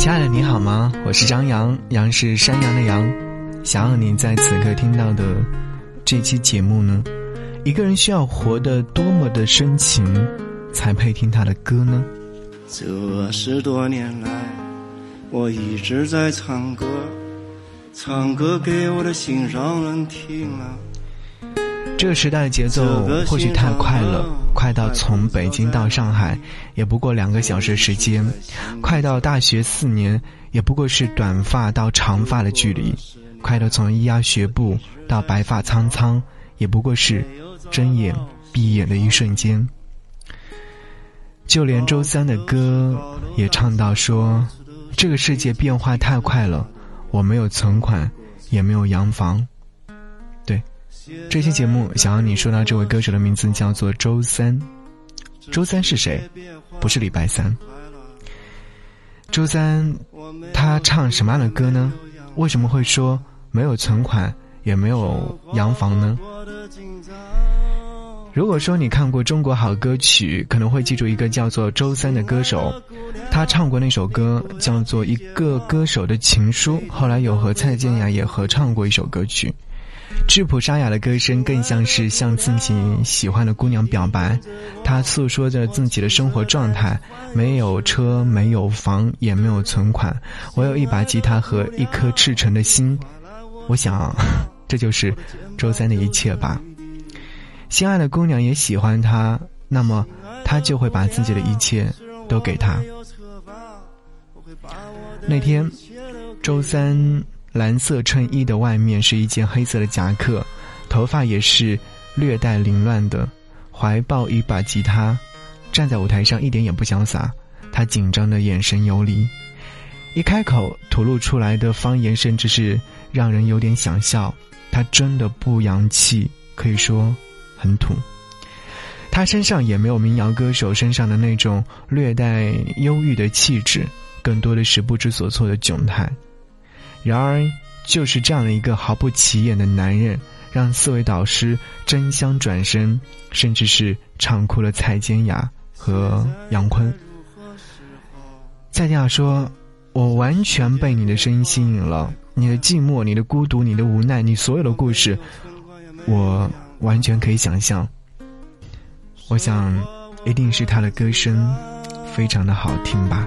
亲爱的，你好吗？我是张扬，杨是山羊的羊。想要你在此刻听到的这期节目呢？一个人需要活得多么的深情，才配听他的歌呢？这十多年来，我一直在唱歌，唱歌给我的心上人听啊。这个时代的节奏或许太快了，快到从北京到上海也不过两个小时时间，快到大学四年也不过是短发到长发的距离，快到从咿呀学步到白发苍苍也不过是睁眼闭眼的一瞬间。就连周三的歌也唱到说：“这个世界变化太快了，我没有存款，也没有洋房。”这期节目想要你说到这位歌手的名字叫做周三。周三是谁？不是礼拜三。周三，他唱什么样的歌呢？为什么会说没有存款也没有洋房呢？如果说你看过《中国好歌曲》，可能会记住一个叫做周三的歌手，他唱过那首歌叫做《一个歌手的情书》，后来有和蔡健雅也合唱过一首歌曲。质朴沙哑的歌声，更像是向自己喜欢的姑娘表白。他诉说着自己的生活状态：没有车，没有房，也没有存款，我有一把吉他和一颗赤诚的心。我想，这就是周三的一切吧。心爱的姑娘也喜欢他，那么他就会把自己的一切都给他。那天，周三。蓝色衬衣的外面是一件黑色的夹克，头发也是略带凌乱的，怀抱一把吉他，站在舞台上一点也不潇洒。他紧张的眼神游离，一开口吐露出来的方言甚至是让人有点想笑。他真的不洋气，可以说很土。他身上也没有民谣歌手身上的那种略带忧郁的气质，更多的是不知所措的窘态。然而，就是这样的一个毫不起眼的男人，让四位导师争相转身，甚至是唱哭了蔡健雅和杨坤。蔡健雅说：“我完全被你的声音吸引了，你的寂寞，你的孤独，你的无奈，你所有的故事，我完全可以想象。我想，一定是他的歌声非常的好听吧。”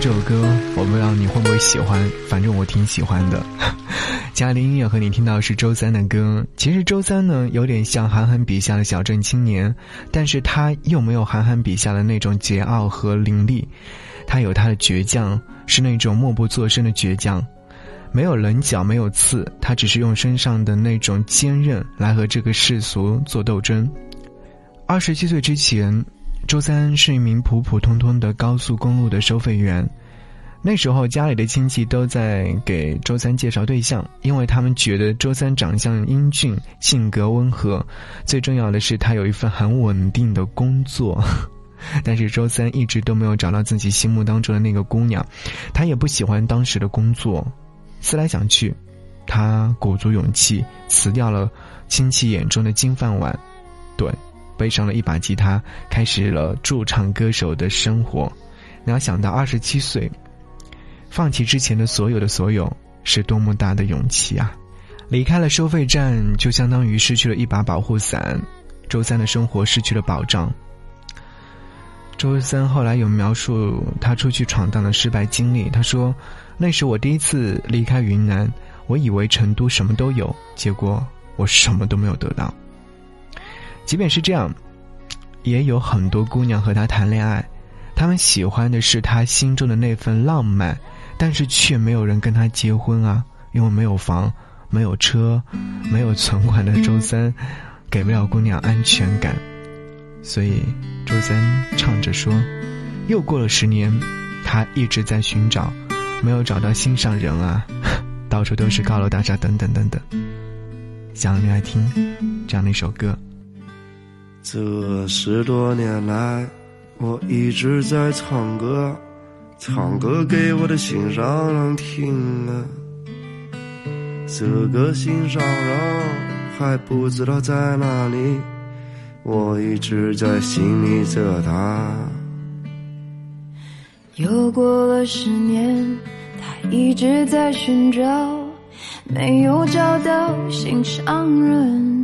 这首歌我不知道你会不会喜欢，反正我挺喜欢的。家里音乐和你听到是周三的歌。其实周三呢，有点像韩寒笔下的小镇青年，但是他又没有韩寒笔下的那种桀骜和凌厉，他有他的倔强，是那种默不作声的倔强，没有棱角，没有刺，他只是用身上的那种坚韧来和这个世俗做斗争。二十七岁之前。周三是一名普普通通的高速公路的收费员，那时候家里的亲戚都在给周三介绍对象，因为他们觉得周三长相英俊，性格温和，最重要的是他有一份很稳定的工作。但是周三一直都没有找到自己心目当中的那个姑娘，他也不喜欢当时的工作，思来想去，他鼓足勇气辞掉了亲戚眼中的金饭碗，对。背上了一把吉他，开始了驻唱歌手的生活。你要想到二十七岁，放弃之前的所有的所有，是多么大的勇气啊！离开了收费站，就相当于失去了一把保护伞。周三的生活失去了保障。周三后来有描述他出去闯荡的失败经历。他说：“那时我第一次离开云南，我以为成都什么都有，结果我什么都没有得到。即便是这样，也有很多姑娘和他谈恋爱，他们喜欢的是他心中的那份浪漫，但是却没有人跟他结婚啊，因为没有房、没有车、没有存款的周三，给不了姑娘安全感，所以周三唱着说：“又过了十年，他一直在寻找。”没有找到心上人啊，到处都是高楼大厦，等等等等。想你来听这样的一首歌。这十多年来，我一直在唱歌，唱歌给我的心上人听啊。这个心上人还不知道在哪里，我一直在心里着他。又过了十年。他一直在寻找，没有找到心上人。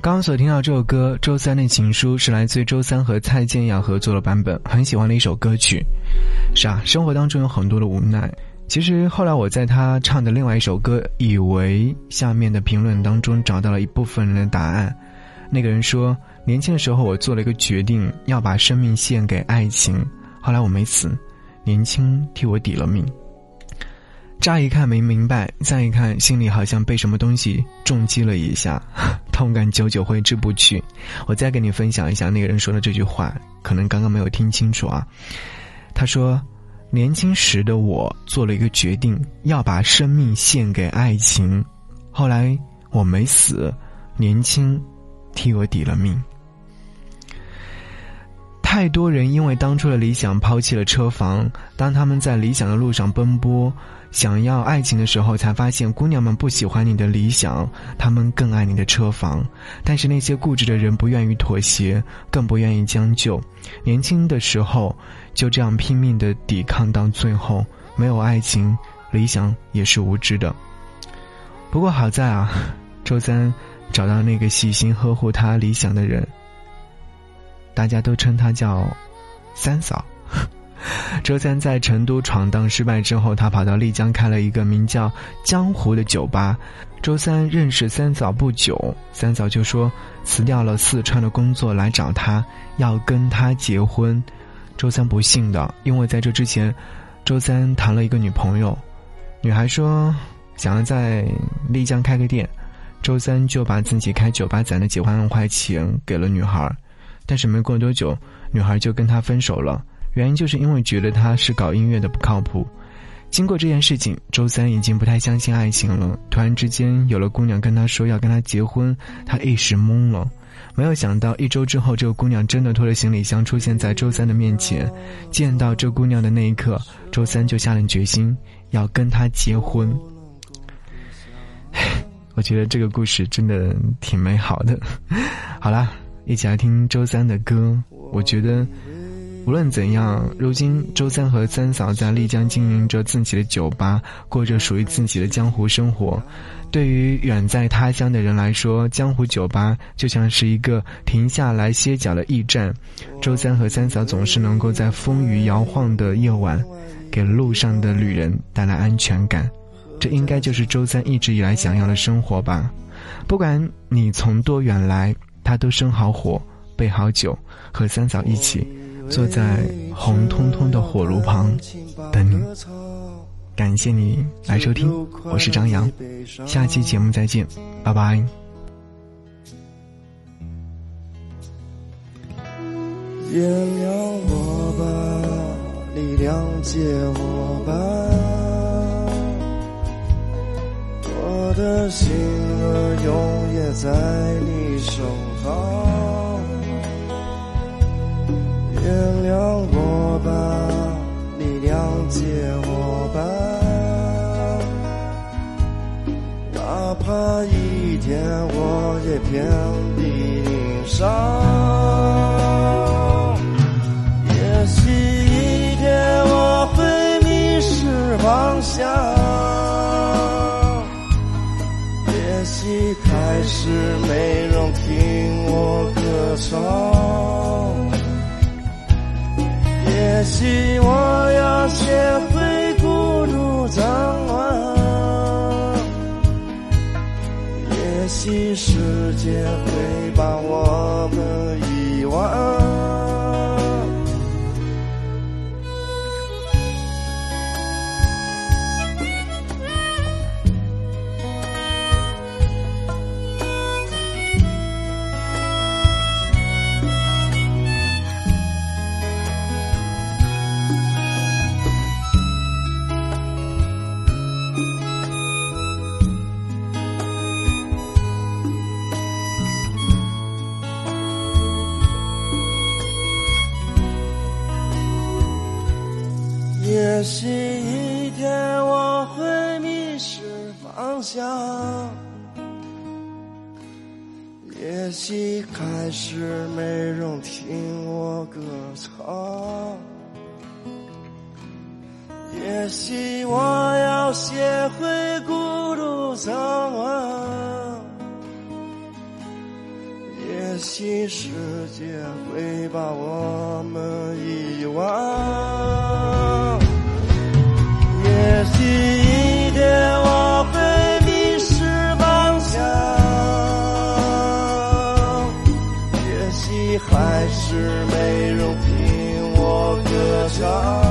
刚刚所听到这首歌《周三的情书》是来自周三和蔡健雅合作的版本，很喜欢的一首歌曲。是啊，生活当中有很多的无奈。其实后来我在他唱的另外一首歌《以为》下面的评论当中找到了一部分人的答案。那个人说：“年轻的时候我做了一个决定，要把生命献给爱情。后来我没死，年轻替我抵了命。”乍一看没明白，再一看心里好像被什么东西重击了一下，痛感久久挥之不去。我再给你分享一下那个人说的这句话，可能刚刚没有听清楚啊。他说：“年轻时的我做了一个决定，要把生命献给爱情。后来我没死，年轻替我抵了命。太多人因为当初的理想抛弃了车房，当他们在理想的路上奔波，想要爱情的时候，才发现姑娘们不喜欢你的理想，他们更爱你的车房。但是那些固执的人不愿意妥协，更不愿意将就。年轻的时候就这样拼命的抵抗，到最后没有爱情，理想也是无知的。不过好在啊，周三找到那个细心呵护他理想的人。大家都称他叫三嫂。周三在成都闯荡失败之后，他跑到丽江开了一个名叫“江湖”的酒吧。周三认识三嫂不久，三嫂就说辞掉了四川的工作来找他，要跟他结婚。周三不信的，因为在这之前，周三谈了一个女朋友，女孩说想要在丽江开个店，周三就把自己开酒吧攒的几万块钱给了女孩。但是没过多久，女孩就跟他分手了，原因就是因为觉得他是搞音乐的不靠谱。经过这件事情，周三已经不太相信爱情了。突然之间有了姑娘跟他说要跟他结婚，他一时懵了。没有想到一周之后，这个姑娘真的拖着行李箱出现在周三的面前。见到这姑娘的那一刻，周三就下定决心要跟她结婚。我觉得这个故事真的挺美好的。好啦。一起来听周三的歌。我觉得，无论怎样，如今周三和三嫂在丽江经营着自己的酒吧，过着属于自己的江湖生活。对于远在他乡的人来说，江湖酒吧就像是一个停下来歇脚的驿站。周三和三嫂总是能够在风雨摇晃的夜晚，给路上的旅人带来安全感。这应该就是周三一直以来想要的生活吧。不管你从多远来。他都生好火，备好酒，和三嫂一起坐在红彤彤的火炉旁等你。感谢你来收听，我是张扬，下期节目再见，拜拜。原谅我吧，你谅解我吧，我的心儿永远在你手。原谅我吧，你谅解我吧，哪怕一天我也遍体鳞伤，也许一天我会迷失方向。一开始没人听我歌唱，也许我要学会孤独张望，也许世界会把我们遗忘。也许一天我会迷失方向，也许开始没人听我歌唱，也许我要学会孤独张望，也许世界会把我们遗忘。是没人听我歌唱，